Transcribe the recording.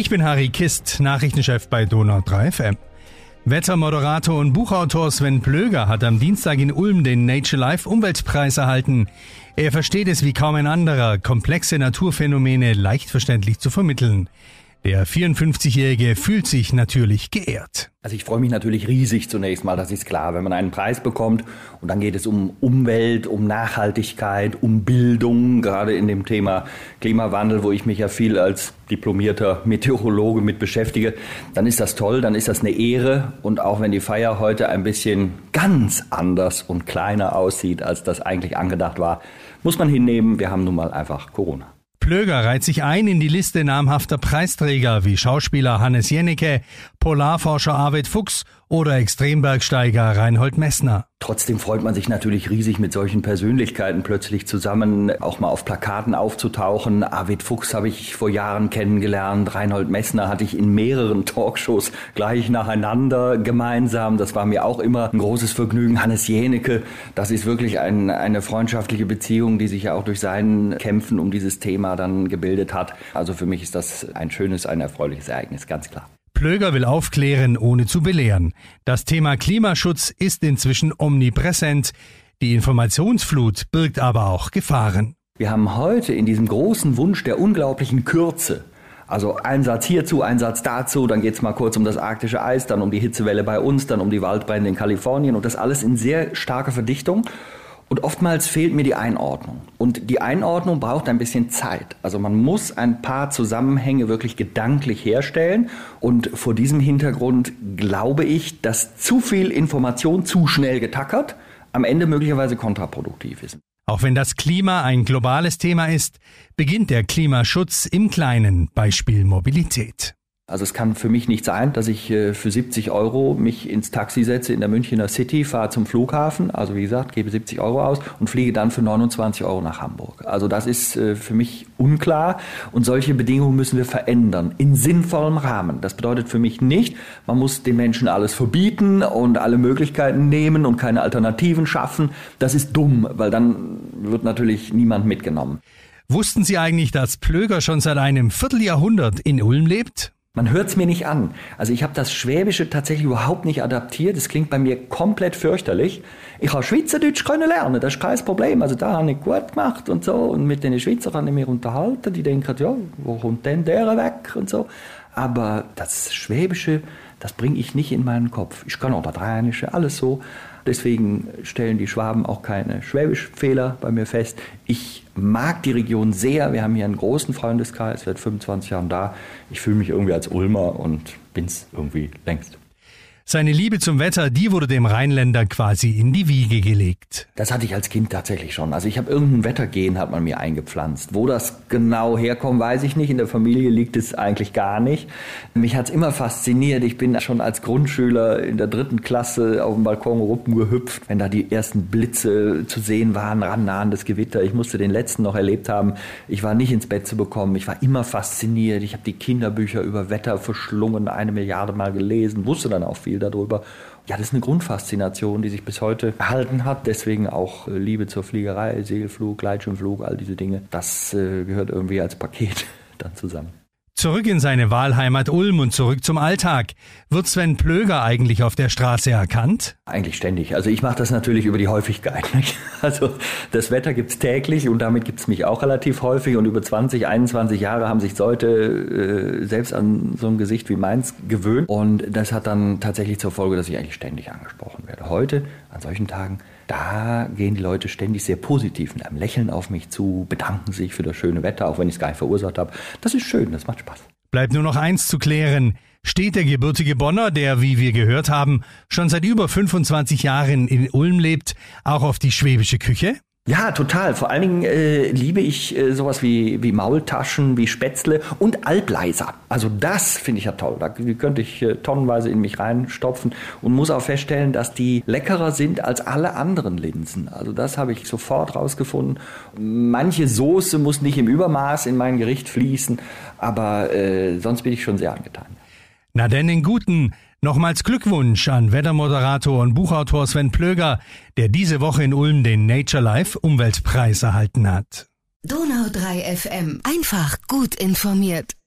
Ich bin Harry Kist, Nachrichtenchef bei Donau 3 FM. Wettermoderator und Buchautor Sven Plöger hat am Dienstag in Ulm den Nature Life Umweltpreis erhalten. Er versteht es wie kaum ein anderer, komplexe Naturphänomene leicht verständlich zu vermitteln. Der 54-Jährige fühlt sich natürlich geehrt. Also ich freue mich natürlich riesig zunächst mal, das ist klar, wenn man einen Preis bekommt und dann geht es um Umwelt, um Nachhaltigkeit, um Bildung, gerade in dem Thema Klimawandel, wo ich mich ja viel als diplomierter Meteorologe mit beschäftige, dann ist das toll, dann ist das eine Ehre und auch wenn die Feier heute ein bisschen ganz anders und kleiner aussieht, als das eigentlich angedacht war, muss man hinnehmen, wir haben nun mal einfach Corona. Plöger reiht sich ein in die Liste namhafter Preisträger wie Schauspieler Hannes Jennecke, Polarforscher Arvid Fuchs oder Extrembergsteiger Reinhold Messner. Trotzdem freut man sich natürlich riesig, mit solchen Persönlichkeiten plötzlich zusammen auch mal auf Plakaten aufzutauchen. Arvid Fuchs habe ich vor Jahren kennengelernt. Reinhold Messner hatte ich in mehreren Talkshows gleich nacheinander gemeinsam. Das war mir auch immer ein großes Vergnügen. Hannes Jenecke, das ist wirklich ein, eine freundschaftliche Beziehung, die sich ja auch durch seinen Kämpfen um dieses Thema dann gebildet hat. Also für mich ist das ein schönes, ein erfreuliches Ereignis, ganz klar. Plöger will aufklären, ohne zu belehren. Das Thema Klimaschutz ist inzwischen omnipräsent. Die Informationsflut birgt aber auch Gefahren. Wir haben heute in diesem großen Wunsch der unglaublichen Kürze also ein Satz hierzu, ein Satz dazu, dann geht's mal kurz um das arktische Eis, dann um die Hitzewelle bei uns, dann um die Waldbrände in Kalifornien und das alles in sehr starker Verdichtung. Und oftmals fehlt mir die Einordnung. Und die Einordnung braucht ein bisschen Zeit. Also man muss ein paar Zusammenhänge wirklich gedanklich herstellen. Und vor diesem Hintergrund glaube ich, dass zu viel Information zu schnell getackert am Ende möglicherweise kontraproduktiv ist. Auch wenn das Klima ein globales Thema ist, beginnt der Klimaschutz im Kleinen, Beispiel Mobilität. Also es kann für mich nicht sein, dass ich äh, für 70 Euro mich ins Taxi setze in der Münchner City, fahre zum Flughafen, also wie gesagt, gebe 70 Euro aus und fliege dann für 29 Euro nach Hamburg. Also das ist äh, für mich unklar und solche Bedingungen müssen wir verändern in sinnvollem Rahmen. Das bedeutet für mich nicht, man muss den Menschen alles verbieten und alle Möglichkeiten nehmen und keine Alternativen schaffen. Das ist dumm, weil dann wird natürlich niemand mitgenommen. Wussten Sie eigentlich, dass Plöger schon seit einem Vierteljahrhundert in Ulm lebt? Man hört es mir nicht an. Also ich habe das Schwäbische tatsächlich überhaupt nicht adaptiert. Das klingt bei mir komplett fürchterlich. Ich habe Schweizerdeutsch können lernen, das ist kein Problem. Also da habe ich gut gemacht und so. Und mit den Schweizern kann ich mich unterhalten. Die denken, ja, wo kommt denn der weg und so. Aber das Schwäbische, das bringe ich nicht in meinen Kopf. Ich kann auch das Rheinische, alles so. Deswegen stellen die Schwaben auch keine Schwäbischfehler bei mir fest. Ich mag die Region sehr. Wir haben hier einen großen Freundeskreis, seit 25 Jahren da. Ich fühle mich irgendwie als Ulmer und bin es irgendwie längst. Seine Liebe zum Wetter, die wurde dem Rheinländer quasi in die Wiege gelegt. Das hatte ich als Kind tatsächlich schon. Also ich habe irgendein Wettergen hat man mir eingepflanzt. Wo das genau herkommt, weiß ich nicht. In der Familie liegt es eigentlich gar nicht. Mich hat es immer fasziniert. Ich bin schon als Grundschüler in der dritten Klasse auf dem Balkon rumgehüpft, wenn da die ersten Blitze zu sehen waren, rannahendes Gewitter. Ich musste den letzten noch erlebt haben. Ich war nicht ins Bett zu bekommen. Ich war immer fasziniert. Ich habe die Kinderbücher über Wetter verschlungen, eine Milliarde Mal gelesen, wusste dann auch viel viel darüber. Ja, das ist eine Grundfaszination, die sich bis heute erhalten hat. Deswegen auch äh, Liebe zur Fliegerei, Segelflug, Gleitschirmflug, all diese Dinge. Das äh, gehört irgendwie als Paket dann zusammen. Zurück in seine Wahlheimat Ulm und zurück zum Alltag. Wird Sven Plöger eigentlich auf der Straße erkannt? Eigentlich ständig. Also ich mache das natürlich über die Häufigkeit. Nicht? Also das Wetter gibt's täglich und damit gibt's mich auch relativ häufig. Und über 20, 21 Jahre haben sich Leute äh, selbst an so ein Gesicht wie meins gewöhnt. Und das hat dann tatsächlich zur Folge, dass ich eigentlich ständig angesprochen werde. Heute, an solchen Tagen, da gehen die Leute ständig sehr positiv mit einem Lächeln auf mich zu, bedanken sich für das schöne Wetter, auch wenn ich es gar nicht verursacht habe. Das ist schön, das macht Spaß. Bleibt nur noch eins zu klären. Steht der gebürtige Bonner, der, wie wir gehört haben, schon seit über 25 Jahren in Ulm lebt, auch auf die schwäbische Küche? Ja, total. Vor allen Dingen äh, liebe ich äh, sowas wie, wie Maultaschen, wie Spätzle und Albleiser. Also das finde ich ja toll. Da könnte ich äh, tonnenweise in mich reinstopfen und muss auch feststellen, dass die leckerer sind als alle anderen Linsen. Also das habe ich sofort rausgefunden. Manche Soße muss nicht im Übermaß in mein Gericht fließen, aber äh, sonst bin ich schon sehr angetan. Na denn in guten Nochmals Glückwunsch an Wettermoderator und Buchautor Sven Plöger, der diese Woche in Ulm den Nature Life Umweltpreis erhalten hat. Donau 3 FM. Einfach gut informiert.